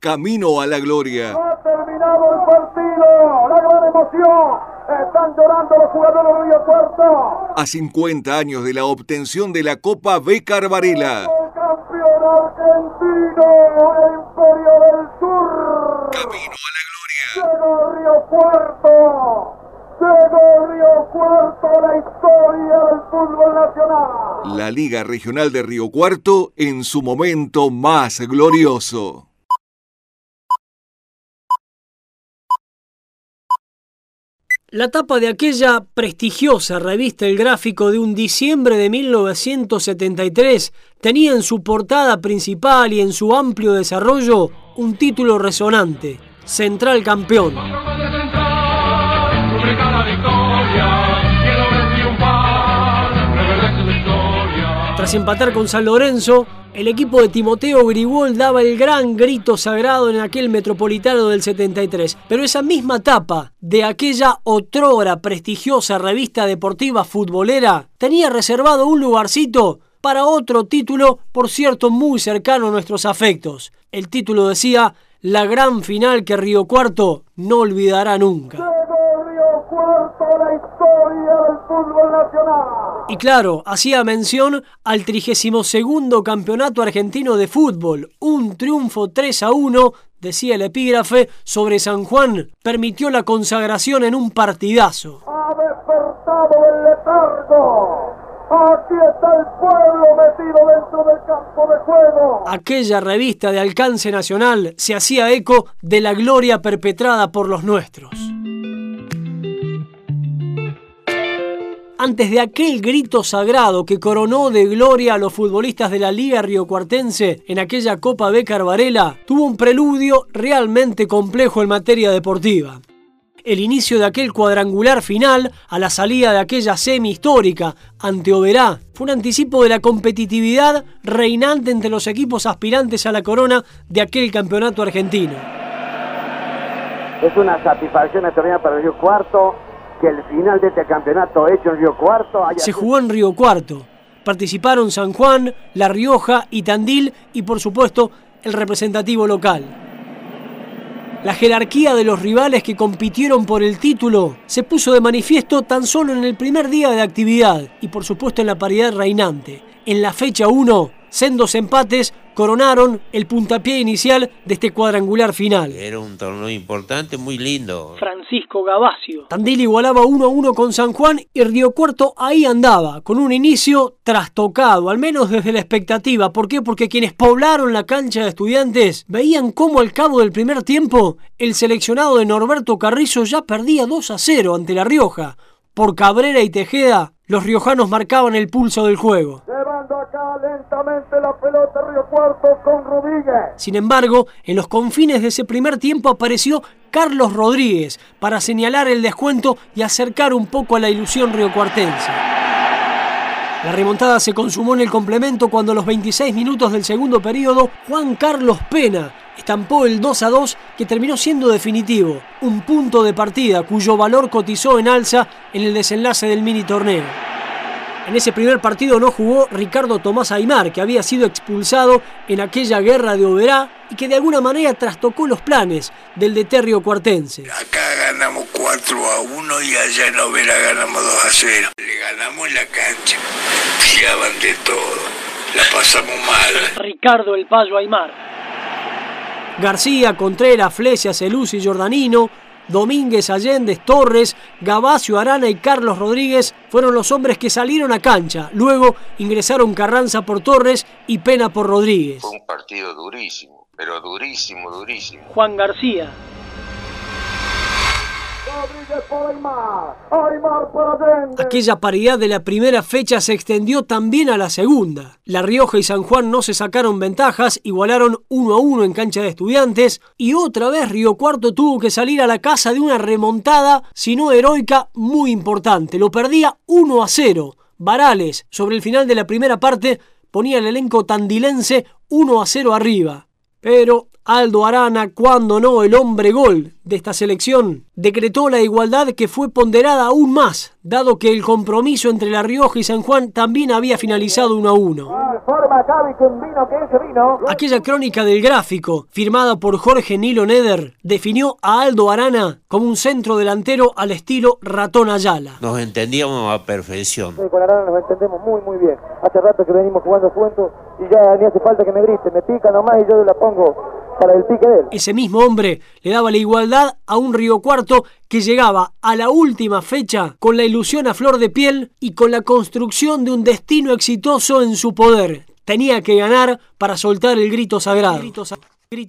camino a la gloria. Ha terminado el partido, la gran emoción. Están llorando los jugadores de Río Cuarto. A 50 años de la obtención de la Copa Becar Varela. El campeón argentino, el Imperio del Sur. Camino a la gloria. Llegó Río Cuarto. Llegó Río Cuarto, la historia del fútbol nacional. La Liga Regional de Río Cuarto en su momento más glorioso. La tapa de aquella prestigiosa revista El Gráfico de un diciembre de 1973 tenía en su portada principal y en su amplio desarrollo un título resonante, Central Campeón. Tras empatar con San Lorenzo, el equipo de Timoteo Grigol daba el gran grito sagrado en aquel metropolitano del 73. Pero esa misma tapa de aquella otrora prestigiosa revista deportiva futbolera tenía reservado un lugarcito para otro título, por cierto, muy cercano a nuestros afectos. El título decía La gran final que Río Cuarto no olvidará nunca. Historia del fútbol nacional. Y claro, hacía mención al 32 Campeonato Argentino de Fútbol. Un triunfo 3 a 1, decía el epígrafe, sobre San Juan, permitió la consagración en un partidazo. Ha despertado el letargo. Aquí está el pueblo metido dentro del campo de juego. Aquella revista de alcance nacional se hacía eco de la gloria perpetrada por los nuestros. Antes de aquel grito sagrado que coronó de gloria a los futbolistas de la Liga Riocuartense en aquella Copa B Carvarela, tuvo un preludio realmente complejo en materia deportiva. El inicio de aquel cuadrangular final a la salida de aquella semi histórica ante Oberá fue un anticipo de la competitividad reinante entre los equipos aspirantes a la corona de aquel campeonato argentino. Es una satisfacción extraordinaria para el Cuarto que el final de este campeonato hecho en Río Cuarto haya Se jugó en Río Cuarto. Participaron San Juan, La Rioja y Tandil y por supuesto el representativo local. La jerarquía de los rivales que compitieron por el título se puso de manifiesto tan solo en el primer día de actividad y por supuesto en la paridad reinante. En la fecha 1, sendos empates coronaron el puntapié inicial de este cuadrangular final. Era un torneo importante, muy lindo. Francisco Gavacio. Tandil igualaba 1 a 1 con San Juan y Río Cuarto ahí andaba, con un inicio trastocado, al menos desde la expectativa. ¿Por qué? Porque quienes poblaron la cancha de estudiantes veían cómo al cabo del primer tiempo el seleccionado de Norberto Carrizo ya perdía 2 a 0 ante La Rioja. Por Cabrera y Tejeda, los riojanos marcaban el pulso del juego. Llevando acá lentamente la pelota Río Cuarto con Rodríguez. Sin embargo, en los confines de ese primer tiempo apareció Carlos Rodríguez para señalar el descuento y acercar un poco a la ilusión riocuartense. La remontada se consumó en el complemento cuando a los 26 minutos del segundo periodo Juan Carlos Pena estampó el 2 a 2 que terminó siendo definitivo, un punto de partida cuyo valor cotizó en alza en el desenlace del mini torneo. En ese primer partido no jugó Ricardo Tomás Aymar, que había sido expulsado en aquella guerra de Oberá y que de alguna manera trastocó los planes del deterrio cuartense. Acá ganamos 4 a 1 y allá en Oberá ganamos 2 a 0. Le ganamos en la cancha, de todo, la pasamos mal. Ricardo El Payo Aymar. García, Contreras, Flesia, Celuz y Jordanino, Domínguez, Allende, Torres, Gavacio, Arana y Carlos Rodríguez fueron los hombres que salieron a cancha. Luego ingresaron Carranza por Torres y Pena por Rodríguez. Fue un partido durísimo, pero durísimo, durísimo. Juan García, Aquella paridad de la primera fecha se extendió también a la segunda. La Rioja y San Juan no se sacaron ventajas, igualaron 1 a 1 en cancha de estudiantes y otra vez Río Cuarto tuvo que salir a la casa de una remontada, si no heroica, muy importante. Lo perdía 1 a 0. Varales, sobre el final de la primera parte, ponía el elenco tandilense 1 a 0 arriba. Pero Aldo Arana, cuando no, el hombre gol de esta selección decretó la igualdad que fue ponderada aún más, dado que el compromiso entre La Rioja y San Juan también había finalizado 1 a 1. Aquella crónica del gráfico, firmada por Jorge Nilo Neder, definió a Aldo Arana como un centro delantero al estilo Ratón Ayala. Nos entendíamos a perfección. con Arana nos entendemos muy, muy bien. Hace rato que venimos jugando juntos y ya ni hace falta que me grite, me pica nomás y yo la pongo para el pique de él. Ese mismo hombre le daba la igualdad a un Río Cuarto que llegaba a la última fecha con la ilusión a flor de piel y con la construcción de un destino exitoso en su poder. Tenía que ganar para soltar el grito sagrado.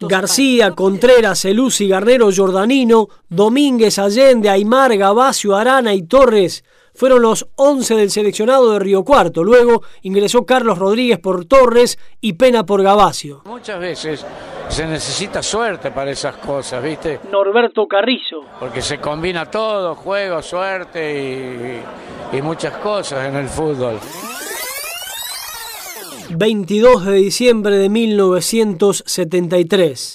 García, Contreras, Elusi, Garnero, Jordanino, Domínguez, Allende, Aymar, Gabacio, Arana y Torres fueron los 11 del seleccionado de Río Cuarto. Luego ingresó Carlos Rodríguez por Torres y Pena por Gabacio. Muchas veces se necesita suerte para esas cosas, ¿viste? Norberto Carrizo. Porque se combina todo, juego, suerte y, y muchas cosas en el fútbol. 22 de diciembre de 1973.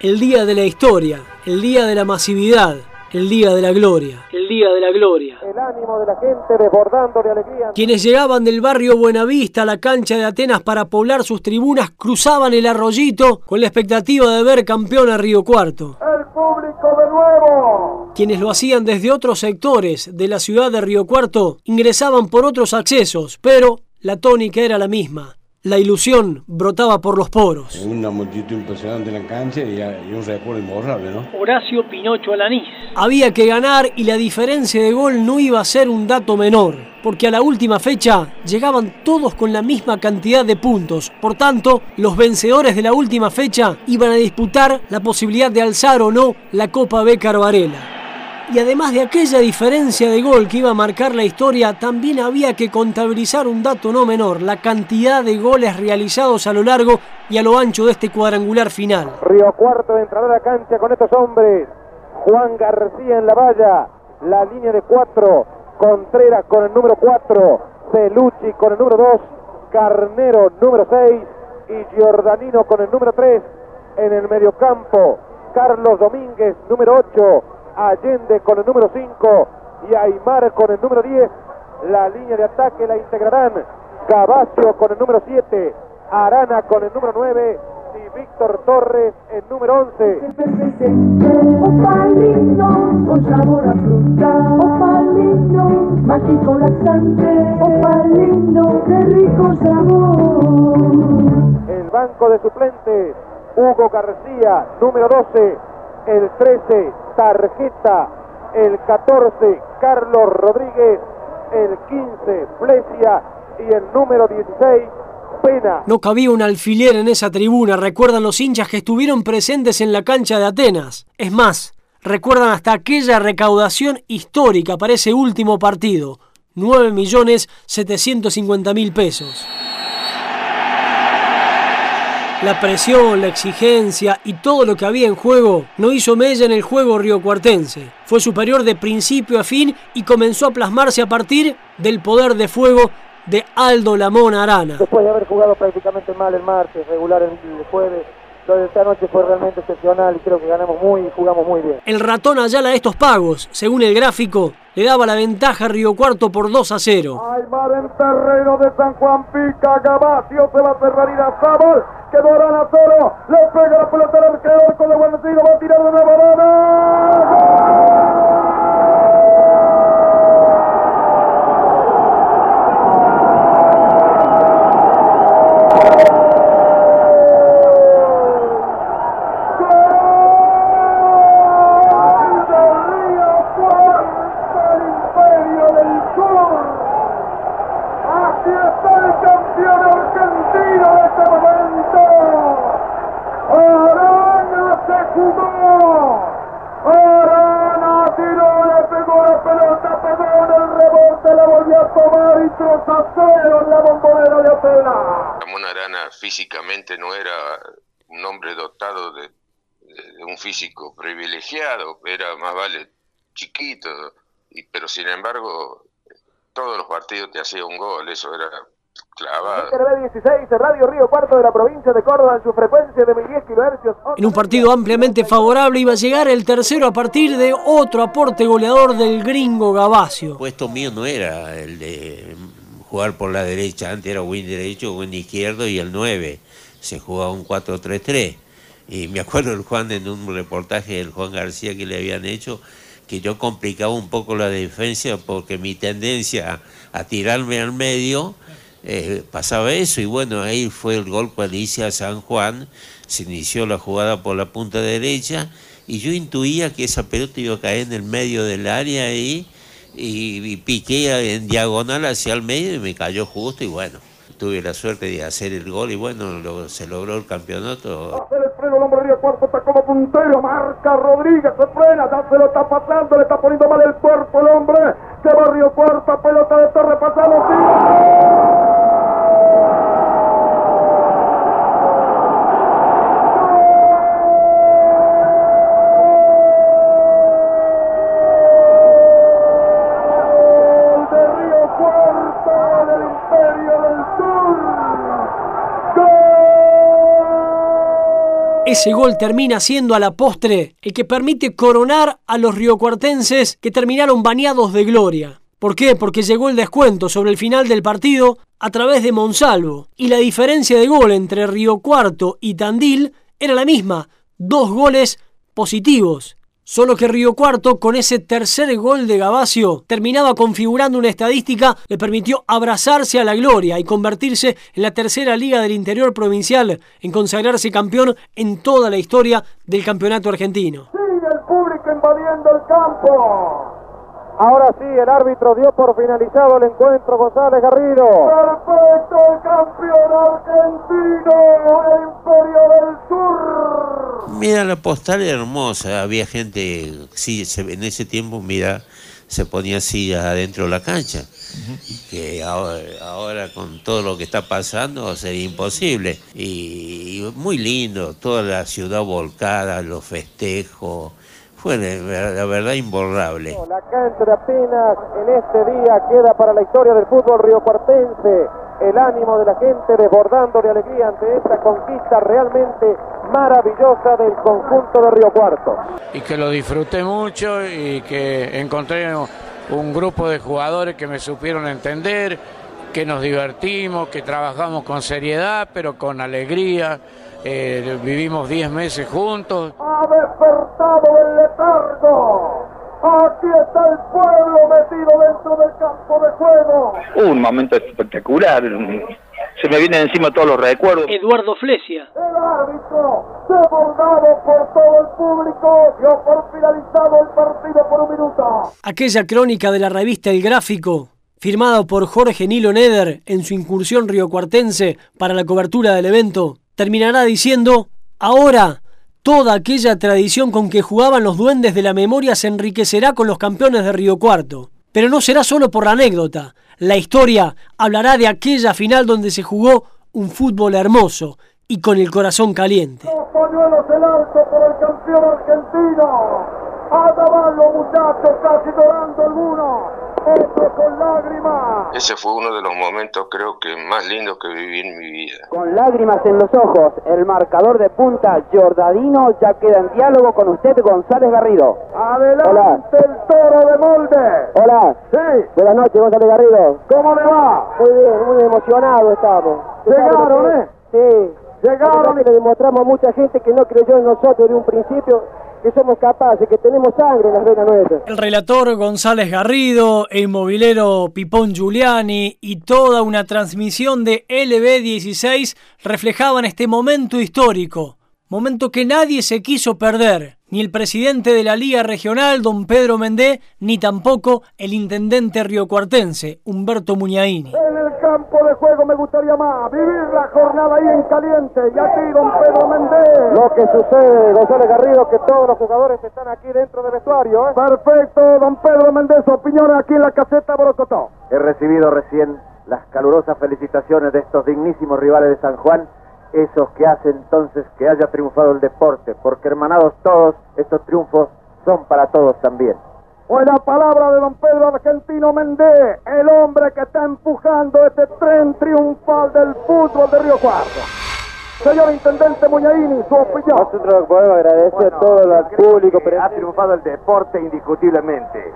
El día de la historia, el día de la masividad, el día de la gloria. El día de la gloria. El ánimo de la gente desbordando de alegría. Quienes llegaban del barrio Buenavista a la cancha de Atenas para poblar sus tribunas cruzaban el arroyito con la expectativa de ver campeón a Río Cuarto. El público de nuevo. Quienes lo hacían desde otros sectores de la ciudad de Río Cuarto ingresaban por otros accesos, pero la tónica era la misma. La ilusión brotaba por los poros. Una multitud impresionante en la cancha y, y un recuerdo imborrable, ¿no? Horacio Pinocho Alanís. Había que ganar y la diferencia de gol no iba a ser un dato menor, porque a la última fecha llegaban todos con la misma cantidad de puntos. Por tanto, los vencedores de la última fecha iban a disputar la posibilidad de alzar o no la Copa B Carvarela. Y además de aquella diferencia de gol que iba a marcar la historia, también había que contabilizar un dato no menor, la cantidad de goles realizados a lo largo y a lo ancho de este cuadrangular final. Río Cuarto entrará a la cancha con estos hombres. Juan García en la valla, la línea de cuatro, Contreras con el número cuatro, Celucci con el número dos, Carnero número seis y Giordanino con el número tres. En el mediocampo, Carlos Domínguez número ocho, Allende con el número 5 y Aymar con el número 10. La línea de ataque la integrarán Gabacio con el número 7, Arana con el número 9 y Víctor Torres el número 11. Opalino, con sabor a fruta. Opalino, mágico laxante. Opalino, qué rico sabor. El banco de suplentes, Hugo García, número 12. El 13, tarjeta. El 14, Carlos Rodríguez. El 15, Flesia. Y el número 16, Pena. No cabía un alfiler en esa tribuna, recuerdan los hinchas que estuvieron presentes en la cancha de Atenas. Es más, recuerdan hasta aquella recaudación histórica para ese último partido, 9.750.000 pesos. La presión, la exigencia y todo lo que había en juego no hizo mella en el juego riocuartense. Fue superior de principio a fin y comenzó a plasmarse a partir del poder de fuego de Aldo Lamón Arana. Después de haber jugado prácticamente mal el martes, regular el jueves, lo de esta noche fue realmente excepcional y creo que ganamos muy y jugamos muy bien. El ratón Ayala de estos pagos, según el gráfico, le daba la ventaja a Río Cuarto por 2 a 0. Aymar en terreno de San Juan Pica, Gabacio se va a cerrar y la Zabal, quedó Arana solo, le pega la pelota al arquero, con el buen tiro, va a tirar de nuevo Arana. Era más vale chiquito, y, pero sin embargo todos los partidos te hacía un gol, eso era clavado. TV 16, Radio Río Cuarto de la provincia de Córdoba en su frecuencia de 1010 kHz. En un partido ampliamente favorable iba a llegar el tercero a partir de otro aporte goleador del gringo Gavacio. El puesto mío no era el de jugar por la derecha, antes era win derecho, win izquierdo y el 9. Se jugaba un 4-3-3. Y me acuerdo el Juan en un reportaje del Juan García que le habían hecho que yo complicaba un poco la defensa porque mi tendencia a, tirarme al medio eh, pasaba eso y bueno, ahí fue el gol cuando hice a San Juan, se inició la jugada por la punta derecha y yo intuía que esa pelota iba a caer en el medio del área y, y, piqué en diagonal hacia el medio y me cayó justo y bueno, tuve la suerte de hacer el gol y bueno, se logró el campeonato. El hombre Río Cuarto está como puntero, marca Rodríguez, se frena, ya se lo está pasando, le está poniendo mal el cuerpo el hombre, se va Río Cuarto, pelota de torre, pasamos, Ese gol termina siendo a la postre el que permite coronar a los riocuartenses que terminaron bañados de gloria. ¿Por qué? Porque llegó el descuento sobre el final del partido a través de Monsalvo y la diferencia de gol entre Río Cuarto y Tandil era la misma, dos goles positivos. Solo que Río Cuarto, con ese tercer gol de Gavacio, terminaba configurando una estadística le permitió abrazarse a la gloria y convertirse en la tercera liga del interior provincial, en consagrarse campeón en toda la historia del campeonato argentino. Sigue el público invadiendo el campo. Ahora sí, el árbitro dio por finalizado el encuentro González Garrido. Perfecto, el campeón argentino, el Imperio del Sur. Mira, la postal era hermosa, había gente, sí, en ese tiempo, mira, se ponía así adentro de la cancha. Que ahora, ahora, con todo lo que está pasando sería imposible. Y, y muy lindo, toda la ciudad volcada, los festejos fue la verdad imborrable. La cancha apenas en este día queda para la historia del fútbol riocuartense. El ánimo de la gente desbordando de alegría ante esta conquista realmente maravillosa del conjunto de Río Cuarto. Y que lo disfruté mucho y que encontré un grupo de jugadores que me supieron entender, que nos divertimos, que trabajamos con seriedad, pero con alegría. Eh, vivimos 10 meses juntos. Ha despertado el letargo. Aquí está el pueblo metido dentro del campo de juego. Un momento espectacular. Se me vienen encima todos los recuerdos. Eduardo Flesia. El árbitro, desbordado por todo el público, dio por finalizado el partido por un minuto. Aquella crónica de la revista El Gráfico firmado por Jorge Nilo Neder en su incursión riocuartense para la cobertura del evento, terminará diciendo, ahora toda aquella tradición con que jugaban los duendes de la memoria se enriquecerá con los campeones de Río Cuarto. Pero no será solo por la anécdota, la historia hablará de aquella final donde se jugó un fútbol hermoso y con el corazón caliente. Los pañuelos del alto por el campeón argentino. Muchachos, casi llorando algunos. Con lágrimas. Ese fue uno de los momentos, creo que más lindos que viví en mi vida. Con lágrimas en los ojos, el marcador de punta Jordadino ya queda en diálogo con usted, González Garrido. Adelante Hola. el toro de molde. Hola. Sí. Buenas noches, González Garrido. ¿Cómo le va? Muy bien, muy emocionado estamos. Llegaron, ¿eh? Sí. Llegaron. Le demostramos a mucha gente que no creyó en nosotros de un principio que somos capaces, que tenemos sangre en las venas nuestras. El relator González Garrido, el movilero Pipón Giuliani y toda una transmisión de LB16 reflejaban este momento histórico, momento que nadie se quiso perder, ni el presidente de la Liga Regional, don Pedro Mendé, ni tampoco el intendente riocuartense, Humberto Muñaini. Campo de juego me gustaría más vivir la jornada ahí en caliente. Y aquí, don Pedro Méndez. Lo que sucede, González Garrido, que todos los jugadores están aquí dentro del vestuario. ¿eh? Perfecto, don Pedro Méndez. Opinión aquí en la caseta Borocotó. He recibido recién las calurosas felicitaciones de estos dignísimos rivales de San Juan, esos que hacen entonces que haya triunfado el deporte, porque hermanados todos, estos triunfos son para todos también. O en la palabra de don Pedro Argentino Mendé, el hombre que está empujando este tren triunfal del fútbol de Río Cuarto. Señor Intendente Muñaini, su opinión. Nosotros podemos agradecer a todo el público, pero ha triunfado el deporte indiscutiblemente.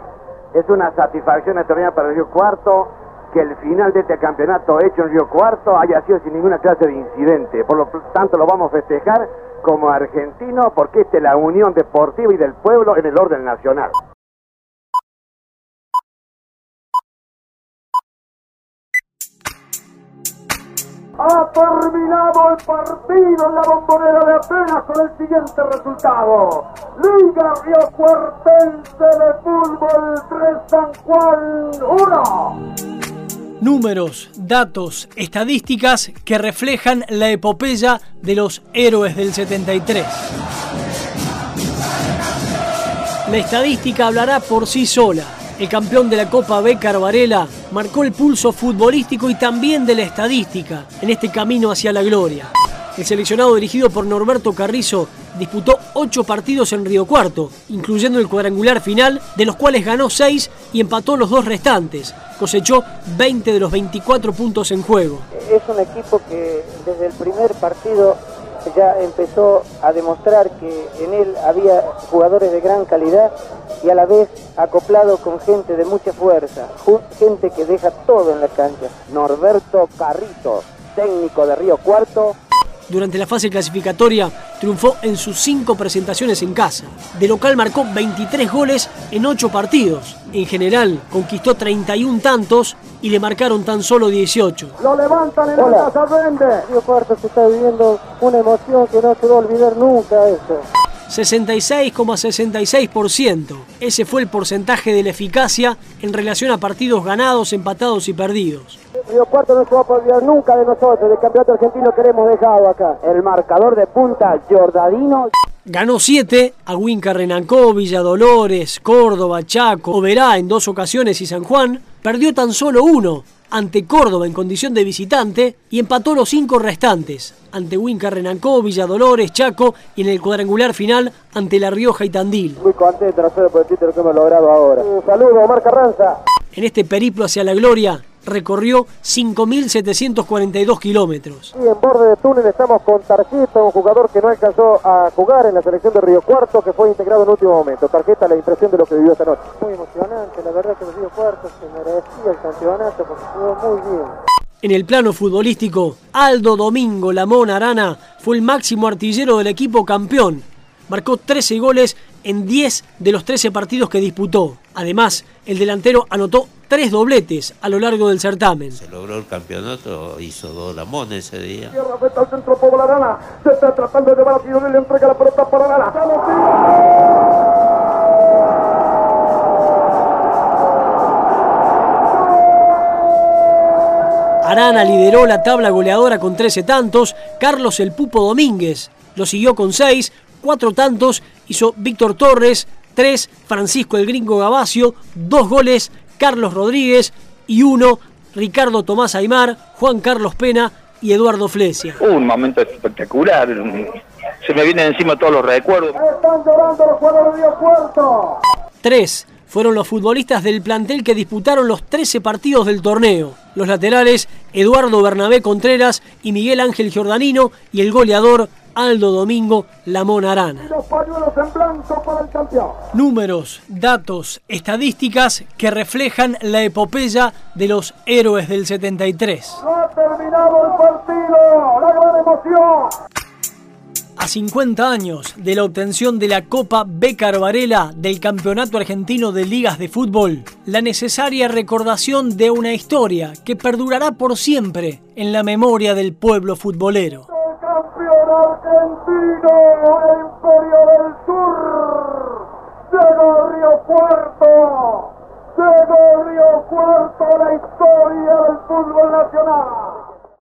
Es una satisfacción extraordinaria para Río Cuarto que el final de este campeonato hecho en Río Cuarto haya sido sin ninguna clase de incidente. Por lo tanto, lo vamos a festejar como argentino porque esta es la unión deportiva y del pueblo en el orden nacional. Ha terminado el partido en la bombonera de Atenas con el siguiente resultado. Liga Río Cuartense de Fútbol 3 San Juan 1. Números, datos, estadísticas que reflejan la epopeya de los héroes del 73. La estadística hablará por sí sola. El campeón de la Copa Becar Varela marcó el pulso futbolístico y también de la estadística en este camino hacia la gloria. El seleccionado dirigido por Norberto Carrizo disputó ocho partidos en Río Cuarto, incluyendo el cuadrangular final, de los cuales ganó seis y empató los dos restantes. Cosechó 20 de los 24 puntos en juego. Es un equipo que desde el primer partido ya empezó a demostrar que en él había jugadores de gran calidad y a la vez acoplado con gente de mucha fuerza, gente que deja todo en la cancha. Norberto Carrizo, técnico de Río Cuarto, durante la fase clasificatoria triunfó en sus cinco presentaciones en casa. De local marcó 23 goles en 8 partidos. En general conquistó 31 tantos y le marcaron tan solo 18. Lo levantan en la casa vende. Río Cuarto se está viviendo una emoción que no se va a olvidar nunca eso. 66,66%. Ese fue el porcentaje de la eficacia en relación a partidos ganados, empatados y perdidos. Río Cuarto no se va a olvidar nunca de nosotros, del campeonato argentino que hemos dejado acá. El marcador de punta, Jordadino. Ganó 7 a Huinca Renancó, Villa Dolores, Córdoba, Chaco, Oberá en dos ocasiones y San Juan. Perdió tan solo uno ante Córdoba en condición de visitante y empató los cinco restantes, ante Huinca Renancó, Villa Dolores, Chaco y en el cuadrangular final ante La Rioja y Tandil. Muy contento por el título que hemos logrado ahora. Un saludo, Omar Carranza. En este periplo hacia la gloria, recorrió 5.742 kilómetros. Y en borde de túnel estamos con Tarjeta, un jugador que no alcanzó a jugar en la selección de Río Cuarto, que fue integrado en último momento. Tarjeta, la impresión de lo que vivió esta noche. Muy emocionante, la verdad que Río Cuarto se merecía el campeonato porque jugó muy bien. En el plano futbolístico, Aldo Domingo Lamón Arana fue el máximo artillero del equipo campeón. Marcó 13 goles en 10 de los 13 partidos que disputó. Además, el delantero anotó tres dobletes a lo largo del certamen. Se logró el campeonato, hizo dos lamones ese día. Al centro Poblarana, se está tratando de llevar a le entrega la pelota para Arana. Arana lideró la tabla goleadora con 13 tantos, Carlos el Pupo Domínguez lo siguió con 6, cuatro tantos hizo Víctor Torres, 3 Francisco el Gringo Gavacio, dos goles Carlos Rodríguez y uno Ricardo Tomás Aymar, Juan Carlos Pena y Eduardo Flesia. Un momento espectacular. Se me vienen encima todos los recuerdos. Están llorando los jugadores de Puerto. Tres fueron los futbolistas del plantel que disputaron los 13 partidos del torneo. Los laterales, Eduardo Bernabé Contreras y Miguel Ángel Giordanino, y el goleador Aldo Domingo Lamón Arana. Números, datos, estadísticas que reflejan la epopeya de los héroes del 73. No ha terminado el partido, la gran emoción. A 50 años de la obtención de la Copa Becar Varela del Campeonato Argentino de Ligas de Fútbol, la necesaria recordación de una historia que perdurará por siempre en la memoria del pueblo futbolero argentino, el imperio del sur. Llegó Río Cuarto, llegó Río Cuarto la historia del fútbol nacional.